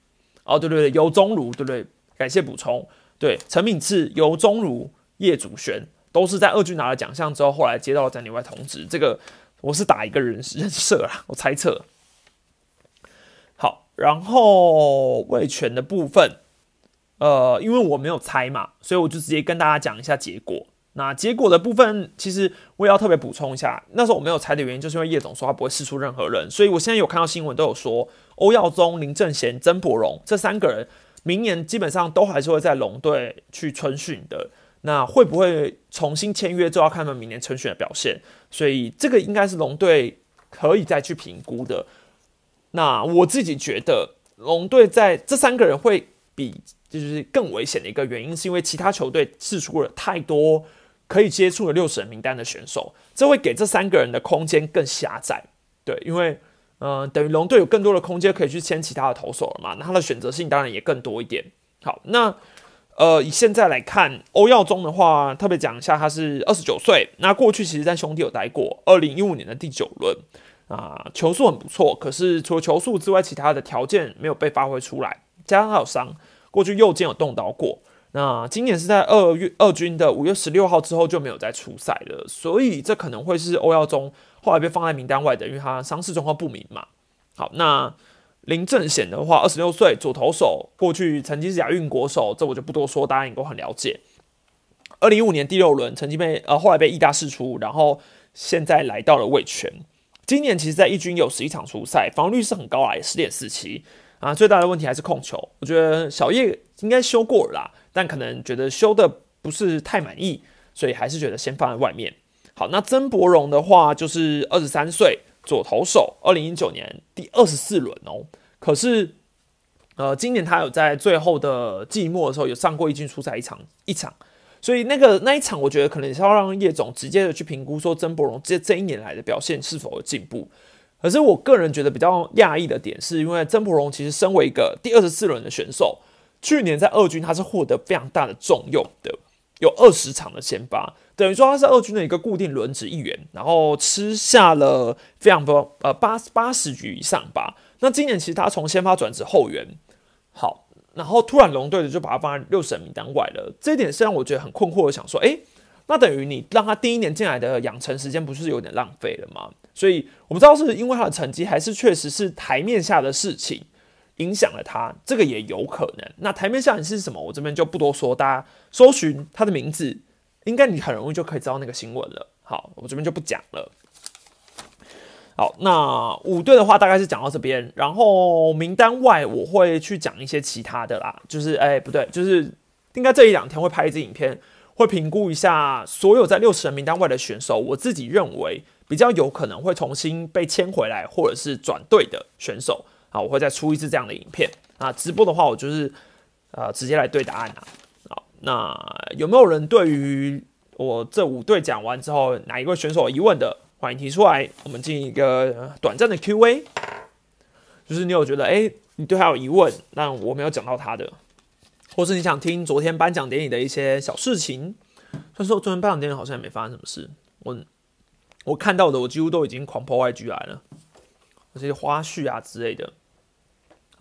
哦，对对对，尤中儒，对对？感谢补充。对，陈敏次、尤中儒、叶祖璇都是在二军拿了奖项之后，后来接到了在里外通知，这个。我是打一个人人设啦，我猜测。好，然后魏权的部分，呃，因为我没有猜嘛，所以我就直接跟大家讲一下结果。那结果的部分，其实我也要特别补充一下，那时候我没有猜的原因，就是因为叶总说他不会试出任何人，所以我现在有看到新闻都有说，欧耀宗、林正贤、曾博荣这三个人，明年基本上都还是会在龙队去春训的。那会不会重新签约，就要看他们明年春训的表现。所以这个应该是龙队可以再去评估的。那我自己觉得，龙队在这三个人会比就是更危险的一个原因，是因为其他球队试出了太多可以接触的六十人名单的选手，这会给这三个人的空间更狭窄。对，因为嗯，等于龙队有更多的空间可以去签其他的投手了嘛，那他的选择性当然也更多一点。好，那。呃，以现在来看，欧耀中的话，特别讲一下，他是二十九岁。那过去其实在兄弟有待过，二零一五年的第九轮啊，球速很不错。可是除了球速之外，其他的条件没有被发挥出来，加上他有伤，过去右肩有动刀过。那今年是在二月二军的五月十六号之后就没有再出赛了，所以这可能会是欧耀中后来被放在名单外的，因为他伤势状况不明嘛。好，那。林正显的话，二十六岁，左投手，过去曾经是亚运国手，这我就不多说，大家应该很了解。二零一五年第六轮，曾经被呃后来被义大释出，然后现在来到了卫权。今年其实，在一军有十一场出赛，防御率是很高啊，十点四七啊。最大的问题还是控球，我觉得小叶应该修过了啦，但可能觉得修的不是太满意，所以还是觉得先放在外面。好，那曾博荣的话，就是二十三岁。左投手，二零一九年第二十四轮哦。可是，呃，今年他有在最后的季末的时候有上过一军出赛一场一场，所以那个那一场，我觉得可能是要让叶总直接的去评估说曾博荣这这一年来的表现是否有进步。可是我个人觉得比较讶异的点，是因为曾博荣其实身为一个第二十四轮的选手，去年在二军他是获得非常大的重用的，有二十场的先发。等于说他是二军的一个固定轮值一员，然后吃下了非常多呃八八十局以上吧。那今年其实他从先发转至后援，好，然后突然龙队的就把他放在六十人名单外了，这一点是让我觉得很困惑的，想说，哎，那等于你让他第一年进来的养成时间不是有点浪费了吗？所以我不知道是因为他的成绩，还是确实是台面下的事情影响了他，这个也有可能。那台面下是什么？我这边就不多说，大家搜寻他的名字，应该你很容易就可以知道那个新闻了。好，我这边就不讲了。好，那五队的话大概是讲到这边，然后名单外我会去讲一些其他的啦，就是哎不对，就是应该这一两天会拍一支影片，会评估一下所有在六十人名单外的选手，我自己认为比较有可能会重新被签回来或者是转队的选手啊，我会再出一次这样的影片啊。直播的话，我就是呃直接来对答案啊。好，那有没有人对于我这五队讲完之后，哪一位选手有疑问的？欢迎提出来，我们进一个短暂的 Q&A。就是你有觉得，哎，你对他有疑问，那我没有讲到他的，或是你想听昨天颁奖典礼的一些小事情。虽然说昨天颁奖典礼好像也没发生什么事，我我看到的，我几乎都已经狂破 YG 来了，这些花絮啊之类的。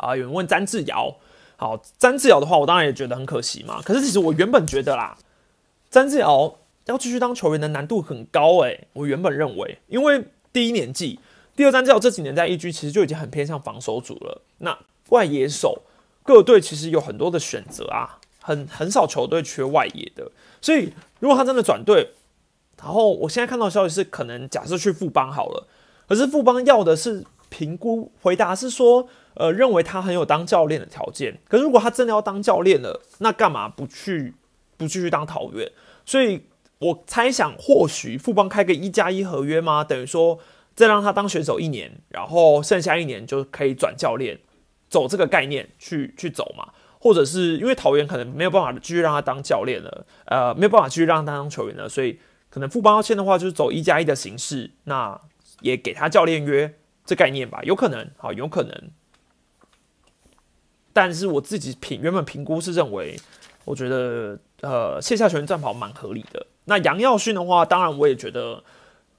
啊，有人问詹志尧，好，詹志尧的话，我当然也觉得很可惜嘛。可是其实我原本觉得啦，詹志尧。要继续当球员的难度很高诶，我原本认为，因为第一年季，第二战之后这几年在一军其实就已经很偏向防守组了。那外野手各队其实有很多的选择啊，很很少球队缺外野的。所以如果他真的转队，然后我现在看到消息是可能假设去富邦好了，可是富邦要的是评估回答是说，呃，认为他很有当教练的条件。可是如果他真的要当教练了，那干嘛不去不继续当桃园？所以。我猜想，或许富邦开个一加一合约吗？等于说再让他当选手一年，然后剩下一年就可以转教练，走这个概念去去走嘛？或者是因为桃园可能没有办法继续让他当教练了，呃，没有办法继续让他当球员了，所以可能富邦要签的话就是走一加一的形式，那也给他教练约这概念吧？有可能，好，有可能。但是我自己评原本评估是认为，我觉得呃线下球员战跑蛮合理的。那杨耀勋的话，当然我也觉得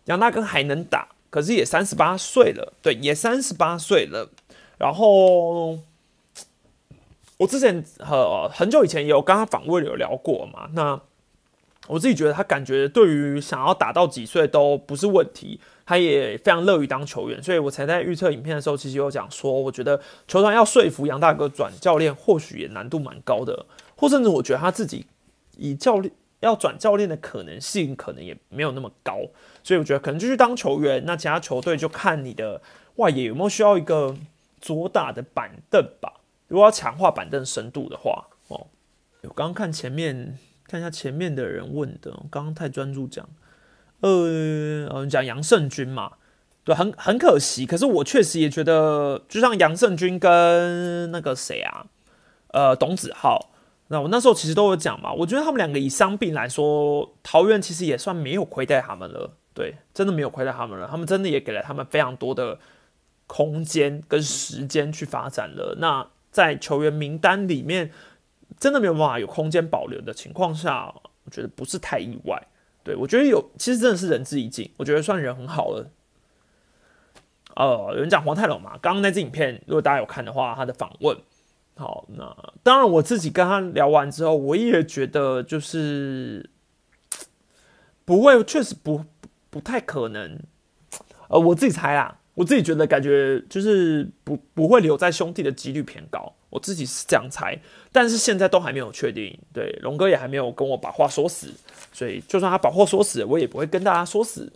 杨大哥还能打，可是也三十八岁了，对，也三十八岁了。然后我之前呃很久以前也有跟他访问有聊过嘛，那我自己觉得他感觉对于想要打到几岁都不是问题，他也非常乐于当球员，所以我才在预测影片的时候其实有讲说，我觉得球团要说服杨大哥转教练，或许也难度蛮高的，或甚至我觉得他自己以教练。要转教练的可能性可能也没有那么高，所以我觉得可能就去当球员。那其他球队就看你的外野有没有需要一个左打的板凳吧。如果要强化板凳深度的话，哦，我刚刚看前面看一下前面的人问的，刚刚太专注讲，呃，我们讲杨胜军嘛，对，很很可惜。可是我确实也觉得，就像杨胜军跟那个谁啊，呃，董子浩。那我那时候其实都有讲嘛，我觉得他们两个以伤病来说，桃园其实也算没有亏待他们了，对，真的没有亏待他们了，他们真的也给了他们非常多的空间跟时间去发展了。那在球员名单里面，真的没有办法有空间保留的情况下，我觉得不是太意外。对我觉得有，其实真的是仁至义尽，我觉得算人很好了。呃，有人讲黄泰龙嘛，刚刚那支影片，如果大家有看的话，他的访问。好，那当然，我自己跟他聊完之后，我也觉得就是 不会，确实不不太可能。呃，我自己猜啊，我自己觉得感觉就是不不会留在兄弟的几率偏高，我自己是这样猜。但是现在都还没有确定，对龙哥也还没有跟我把话说死，所以就算他把话说死，我也不会跟大家说死。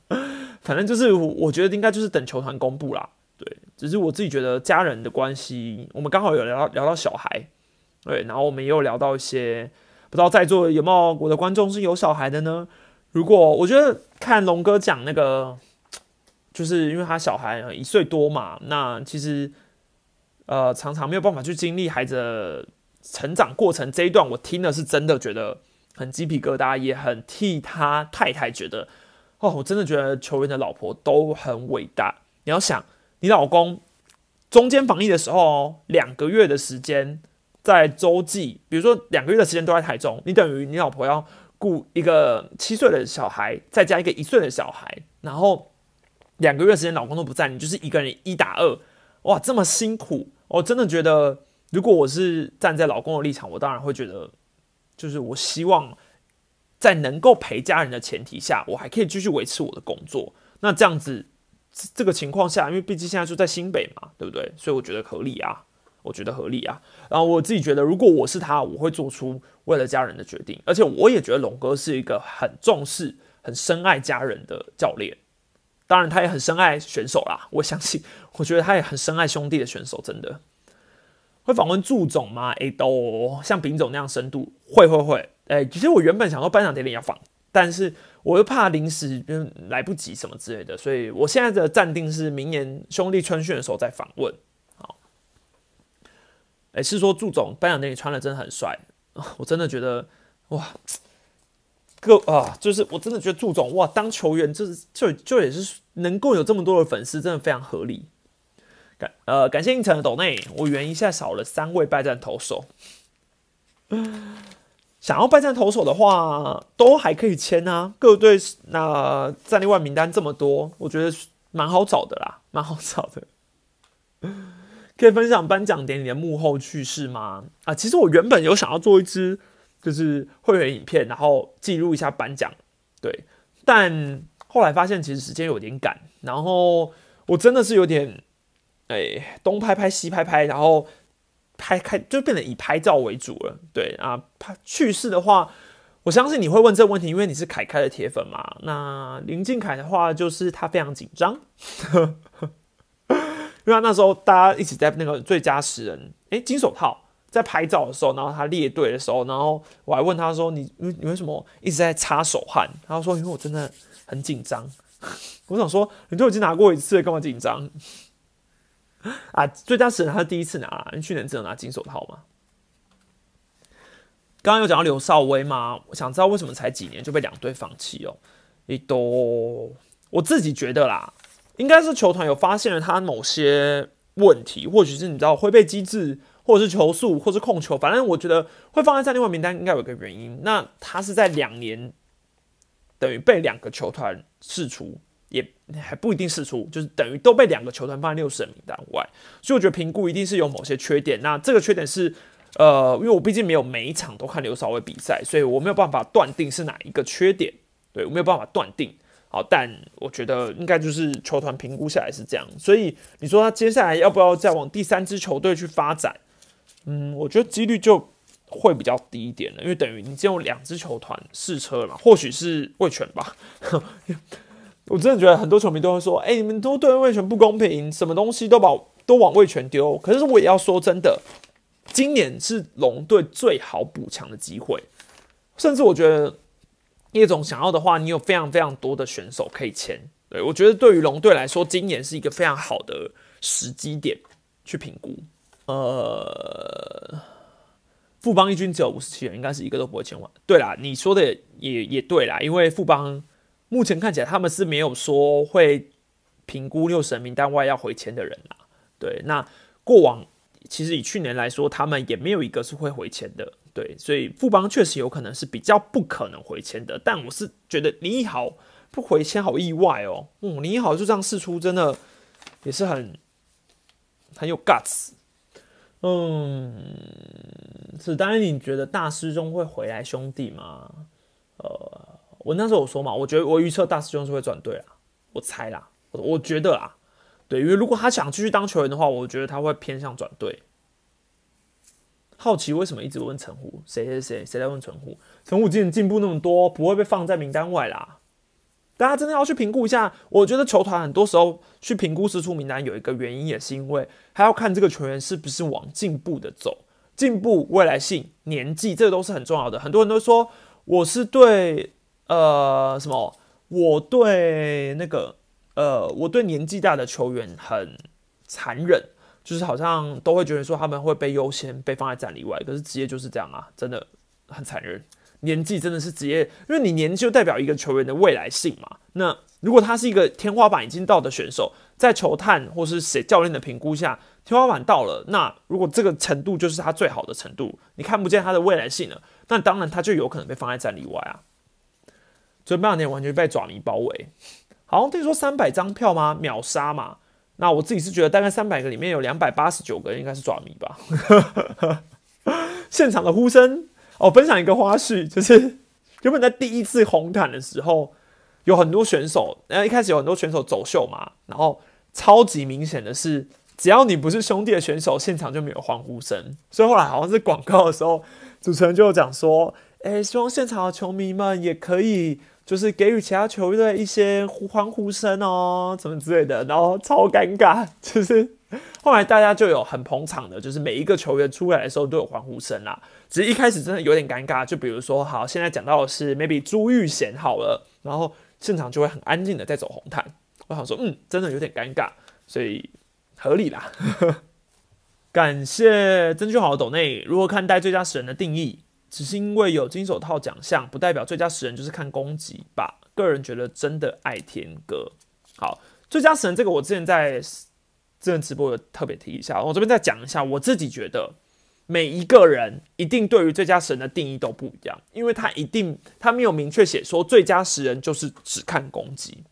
反正就是我觉得应该就是等球团公布啦。对，只是我自己觉得家人的关系，我们刚好有聊聊到小孩，对，然后我们也有聊到一些，不知道在座有没有我的观众是有小孩的呢？如果我觉得看龙哥讲那个，就是因为他小孩一岁多嘛，那其实呃常常没有办法去经历孩子成长过程这一段，我听的是真的觉得很鸡皮疙瘩，也很替他太太觉得，哦，我真的觉得球员的老婆都很伟大，你要想。你老公中间防疫的时候，两个月的时间在洲际，比如说两个月的时间都在台中，你等于你老婆要顾一个七岁的小孩，再加一个一岁的小孩，然后两个月时间老公都不在，你就是一个人一打二，哇，这么辛苦，我真的觉得如果我是站在老公的立场，我当然会觉得，就是我希望在能够陪家人的前提下，我还可以继续维持我的工作。那这样子这个情况下，因为毕竟现在就在新北嘛，对不对？所以我觉得合理啊，我觉得合理啊。然后我自己觉得，如果我是他，我会做出为了家人的决定。而且我也觉得龙哥是一个很重视、很深爱家人的教练。当然，他也很深爱选手啦。我相信，我觉得他也很深爱兄弟的选手，真的。会访问祝总吗？哎，都像丙总那样深度，会会会。哎，其实我原本想说颁奖典礼要访，但是我又怕临时来不及什么之类的，所以我现在的暂定是明年兄弟春训的时候再访问。好，哎，是说祝总颁奖典礼穿的真的很帅，我真的觉得哇，各啊，就是我真的觉得祝总哇，当球员就是就就也是能够有这么多的粉丝，真的非常合理。感呃，感谢应城的抖内，我圆一下少了三位败战投手。想要败战投手的话，都还可以签啊。各队那战力外名单这么多，我觉得蛮好找的啦，蛮好找的。可以分享颁奖典礼的幕后趣事吗？啊，其实我原本有想要做一支就是会员影片，然后记录一下颁奖，对。但后来发现其实时间有点赶，然后我真的是有点。哎，东拍拍西拍拍，然后拍开就变得以拍照为主了。对啊，拍去世的话，我相信你会问这个问题，因为你是凯凯的铁粉嘛。那林俊凯的话，就是他非常紧张，因为那时候大家一起在那个最佳十人，哎，金手套在拍照的时候，然后他列队的时候，然后我还问他说：“你你你为什么一直在擦手汗？”他说：“因为我真的很紧张。” 我想说，你都已经拿过一次了，干嘛紧张？啊，最佳十人他是第一次拿，你去年只有拿金手套吗？刚刚有讲到刘少威吗？我想知道为什么才几年就被两队放弃哦？一多，我自己觉得啦，应该是球团有发现了他某些问题，或许是你知道会被机制，或者是球速，或是控球，反正我觉得会放在战力外名单，应该有个原因。那他是在两年等于被两个球团释出。也还不一定试出，就是等于都被两个球团放在六十人名单外，所以我觉得评估一定是有某些缺点。那这个缺点是，呃，因为我毕竟没有每一场都看刘少伟比赛，所以我没有办法断定是哪一个缺点，对我没有办法断定。好，但我觉得应该就是球团评估下来是这样。所以你说他接下来要不要再往第三支球队去发展？嗯，我觉得几率就会比较低一点了，因为等于你只有两支球团试车了，或许是魏权吧。我真的觉得很多球迷都会说：“哎，你们都对魏权不公平，什么东西都把都往魏权丢。”可是我也要说真的，今年是龙队最好补强的机会。甚至我觉得叶总想要的话，你有非常非常多的选手可以签。对我觉得对于龙队来说，今年是一个非常好的时机点去评估。呃，富邦一军只有五十七人，应该是一个都不会签完。对啦，你说的也也对啦，因为富邦。目前看起来他们是没有说会评估六神名单外要回签的人啦。对，那过往其实以去年来说，他们也没有一个是会回签的。对，所以富邦确实有可能是比较不可能回签的。但我是觉得林奕豪不回签好意外哦。嗯，林奕豪就这样试出，真的也是很很有 guts。嗯，是当然，你觉得大师兄会回来兄弟吗？呃。我那时候我说嘛，我觉得我预测大师兄是会转队啊，我猜啦，我我觉得啊，对，因为如果他想继续当球员的话，我觉得他会偏向转队。好奇为什么一直问陈虎？谁谁谁谁在问陈虎？陈虎今年进步那么多，不会被放在名单外啦。大家真的要去评估一下。我觉得球团很多时候去评估师出名单，有一个原因也是因为还要看这个球员是不是往进步的走，进步未来性、年纪，这个都是很重要的。很多人都说我是对。呃，什么？我对那个呃，我对年纪大的球员很残忍，就是好像都会觉得说他们会被优先被放在战里外。可是职业就是这样啊，真的很残忍。年纪真的是职业，因为你年纪就代表一个球员的未来性嘛。那如果他是一个天花板已经到的选手，在球探或是谁教练的评估下，天花板到了，那如果这个程度就是他最好的程度，你看不见他的未来性了，那当然他就有可能被放在战里外啊。所以半年完全被爪迷包围，好像听说三百张票吗？秒杀嘛？那我自己是觉得大概三百个里面有两百八十九个应该是爪迷吧。现场的呼声哦，分享一个花絮，就是 原本在第一次红毯的时候，有很多选手，然后一开始有很多选手走秀嘛，然后超级明显的是，只要你不是兄弟的选手，现场就没有欢呼声。所以后来好像是广告的时候，主持人就讲说：“哎，希望现场的球迷们也可以。”就是给予其他球队一些欢呼声哦，什么之类的，然后超尴尬。就是后来大家就有很捧场的，就是每一个球员出来的时候都有欢呼声啦。只是一开始真的有点尴尬，就比如说，好，现在讲到的是 maybe 朱玉贤好了，然后现场就会很安静的在走红毯。我想说，嗯，真的有点尴尬，所以合理啦。感谢曾俊豪的抖内，如何看待最佳死人的定义？只是因为有金手套奖项，不代表最佳十人就是看攻击吧？个人觉得真的爱天哥。好，最佳十人这个我之前在之前直播有特别提一下，我这边再讲一下。我自己觉得每一个人一定对于最佳神的定义都不一样，因为他一定他没有明确写说最佳十人就是只看攻击。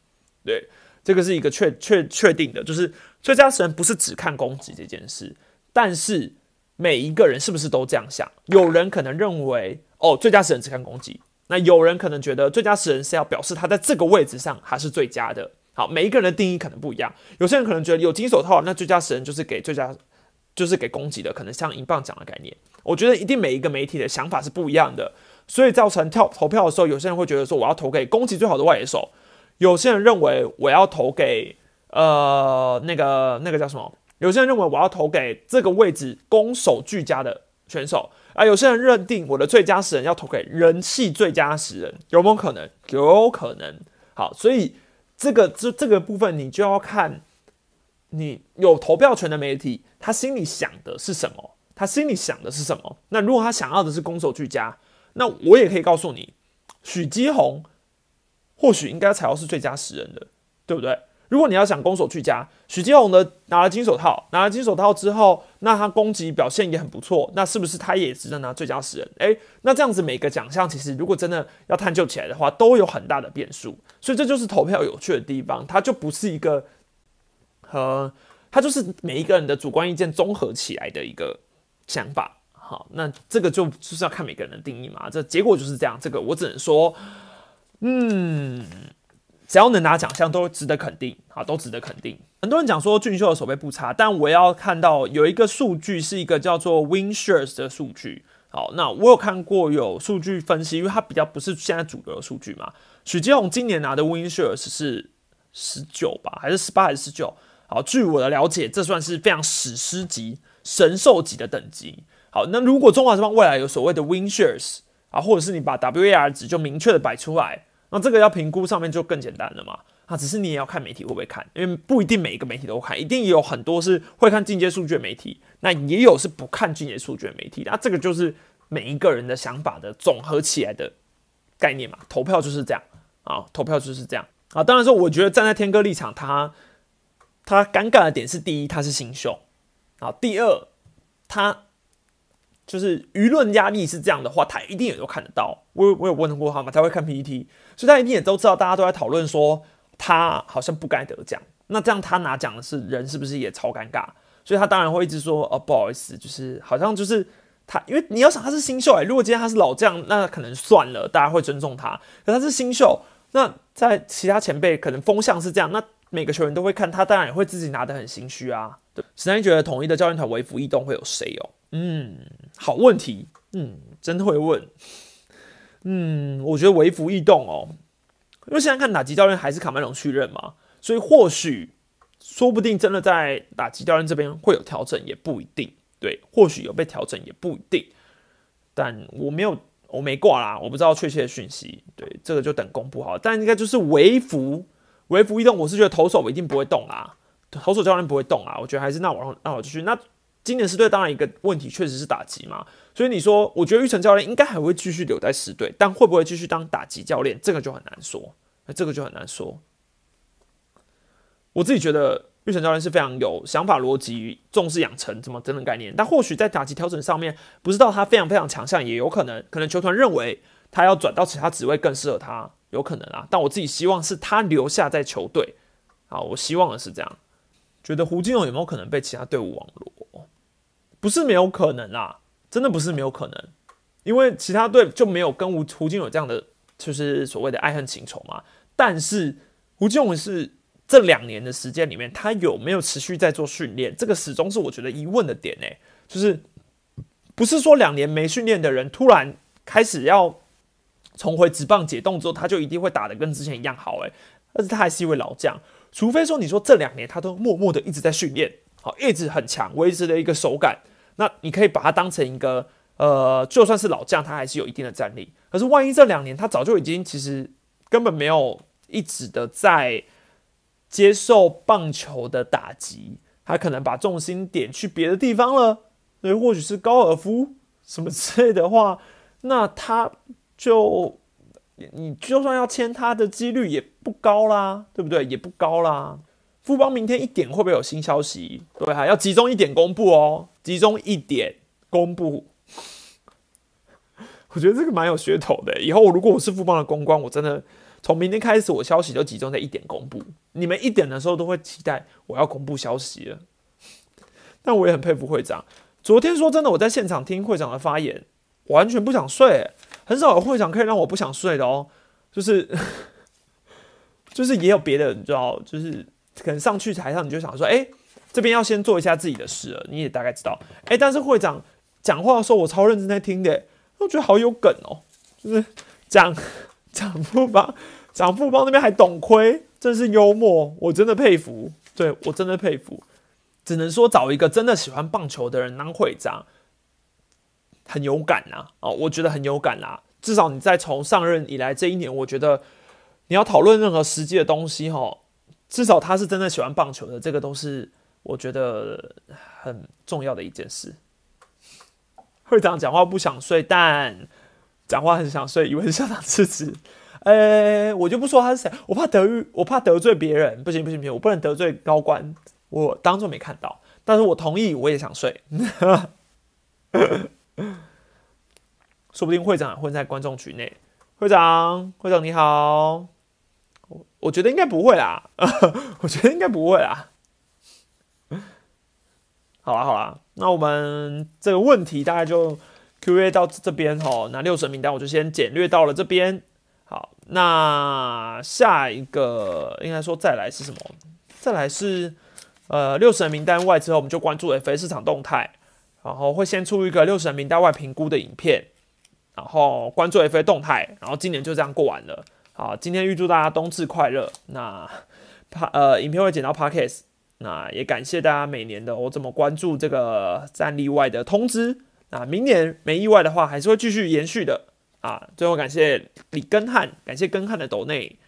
对，这个是一个确确确定的，就是最佳神不是只看攻击这件事，但是。每一个人是不是都这样想？有人可能认为，哦，最佳死人只看攻击；那有人可能觉得，最佳死人是要表示他在这个位置上还是最佳的。好，每一个人的定义可能不一样。有些人可能觉得有金手套，那最佳死人就是给最佳，就是给攻击的，可能像银棒奖的概念。我觉得一定每一个媒体的想法是不一样的，所以造成跳投票的时候，有些人会觉得说我要投给攻击最好的外野手，有些人认为我要投给呃那个那个叫什么？有些人认为我要投给这个位置攻守俱佳的选手，啊，有些人认定我的最佳十人要投给人气最佳十人，有没有可能？有可能。好，所以这个这这个部分你就要看，你有投票权的媒体，他心里想的是什么？他心里想的是什么？那如果他想要的是攻守俱佳，那我也可以告诉你，许基宏或许应该才要是最佳十人的，对不对？如果你要想攻守俱佳，许基宏的拿了金手套，拿了金手套之后，那他攻击表现也很不错，那是不是他也值得拿最佳十人？诶，那这样子每个奖项其实如果真的要探究起来的话，都有很大的变数，所以这就是投票有趣的地方，它就不是一个和它就是每一个人的主观意见综合起来的一个想法。好，那这个就就是要看每个人的定义嘛，这结果就是这样。这个我只能说，嗯。只要能拿奖项都值得肯定，啊，都值得肯定。很多人讲说俊秀的手背不差，但我要看到有一个数据是一个叫做 Win Shares 的数据。好，那我有看过有数据分析，因为它比较不是现在主流的数据嘛。许基宏今年拿的 Win Shares 是十九吧，还是十八还是十九？好，据我的了解，这算是非常史诗级、神兽级的等级。好，那如果中华之邦未来有所谓的 Win Shares 啊，或者是你把 WAR 值就明确的摆出来。那这个要评估上面就更简单了嘛？啊，只是你也要看媒体会不会看，因为不一定每一个媒体都看，一定有很多是会看进阶数据的媒体，那也有是不看进阶数据的媒体。那这个就是每一个人的想法的总合起来的概念嘛。投票就是这样啊，投票就是这样啊。当然说，我觉得站在天哥立场，他他尴尬的点是：第一，他是新秀啊；第二，他。就是舆论压力是这样的话，他一定也都看得到。我我有问过他嘛，他会看 PPT，所以他一定也都知道大家都在讨论说他好像不该得奖。那这样他拿奖的是人，是不是也超尴尬？所以他当然会一直说哦，不好意思，就是好像就是他，因为你要想他是新秀哎，如果今天他是老将，那可能算了，大家会尊重他。可他是新秀，那在其他前辈可能风向是这样，那每个球员都会看他，当然也会自己拿得很心虚啊。对，实在觉得统一的教练团为服异动会有谁哦？嗯，好问题，嗯，真会问，嗯，我觉得微服异动哦，因为现在看打击教练还是卡麦隆去任嘛，所以或许说不定真的在打击教练这边会有调整，也不一定，对，或许有被调整也不一定，但我没有，我没挂啦，我不知道确切的讯息，对，这个就等公布好，但应该就是微服微服异动，我是觉得投手一定不会动啊，投手教练不会动啊，我觉得还是那我那我继续那。今年十队当然一个问题确实是打击嘛，所以你说，我觉得玉成教练应该还会继续留在十队，但会不会继续当打击教练，这个就很难说，那这个就很难说。我自己觉得玉成教练是非常有想法、逻辑、重视养成怎么等等概念，但或许在打击调整上面，不知道他非常非常强项，也有可能，可能球团认为他要转到其他职位更适合他，有可能啊。但我自己希望是他留下在球队，啊，我希望的是这样。觉得胡金龙有没有可能被其他队伍网罗？不是没有可能啊，真的不是没有可能，因为其他队就没有跟胡胡金龙这样的就是所谓的爱恨情仇嘛。但是胡金龙是这两年的时间里面，他有没有持续在做训练？这个始终是我觉得疑问的点呢。就是不是说两年没训练的人突然开始要重回职棒解冻之后，他就一定会打的跟之前一样好？诶，但是他还是一位老将。除非说你说这两年他都默默的一直在训练，好，一直很强，维持的一个手感，那你可以把它当成一个，呃，就算是老将，他还是有一定的战力。可是万一这两年他早就已经其实根本没有一直的在接受棒球的打击，他可能把重心点去别的地方了，所以或许是高尔夫什么之类的话，那他就。你就算要签他的几率也不高啦，对不对？也不高啦。富邦明天一点会不会有新消息？对，还要集中一点公布哦，集中一点公布。我觉得这个蛮有噱头的。以后如果我是富邦的公关，我真的从明天开始，我消息就集中在一点公布。你们一点的时候都会期待我要公布消息了。但我也很佩服会长。昨天说真的，我在现场听会长的发言，完全不想睡。很少有会长可以让我不想睡的哦，就是 就是也有别的，你知道，就是可能上去台上你就想说，哎，这边要先做一下自己的事了，你也大概知道，哎，但是会长讲话的时候我超认真在听的，我觉得好有梗哦，就是讲 讲富邦，讲富邦那边还懂亏，真是幽默，我真的佩服，对我真的佩服，只能说找一个真的喜欢棒球的人当会长。很有感呐，哦，我觉得很有感啦。至少你在从上任以来这一年，我觉得你要讨论任何实际的东西，哈，至少他是真的喜欢棒球的，这个都是我觉得很重要的一件事。会长讲话不想睡，但讲话很想睡，以为是校长辞职。呃，我就不说他是谁，我怕得，我怕得罪别人，不行不行不行，我不能得罪高官，我当做没看到。但是我同意，我也想睡。说不定会长混在观众群内。会长，会长你好。我我觉得应该不会啦，我觉得应该不会啦。好啦好啦，那我们这个问题大概就 Q&A 到这边哦。那六神名单我就先简略到了这边。好，那下一个应该说再来是什么？再来是呃六神名单外之后，我们就关注 FA 市场动态，然后会先出一个六神名单外评估的影片。然后关注 FA 动态，然后今年就这样过完了。好，今天预祝大家冬至快乐。那帕呃，影片会剪到 Podcast。那也感谢大家每年的我这么关注这个战例外的通知。那明年没意外的话，还是会继续延续的啊。最后感谢李根汉，感谢根汉的斗内。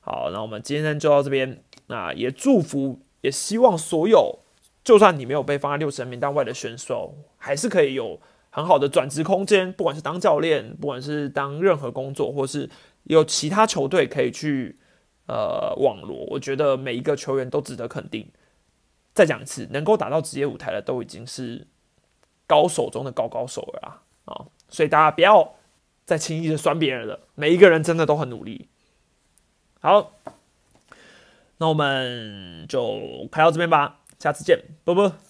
好，那我们今天就到这边。那也祝福，也希望所有，就算你没有被放在六十人名单外的选手，还是可以有。很好的转职空间，不管是当教练，不管是当任何工作，或是有其他球队可以去呃网罗，我觉得每一个球员都值得肯定。再讲一次，能够打到职业舞台的都已经是高手中的高高手了啊！啊，所以大家不要再轻易的酸别人了，每一个人真的都很努力。好，那我们就开到这边吧，下次见，啵啵。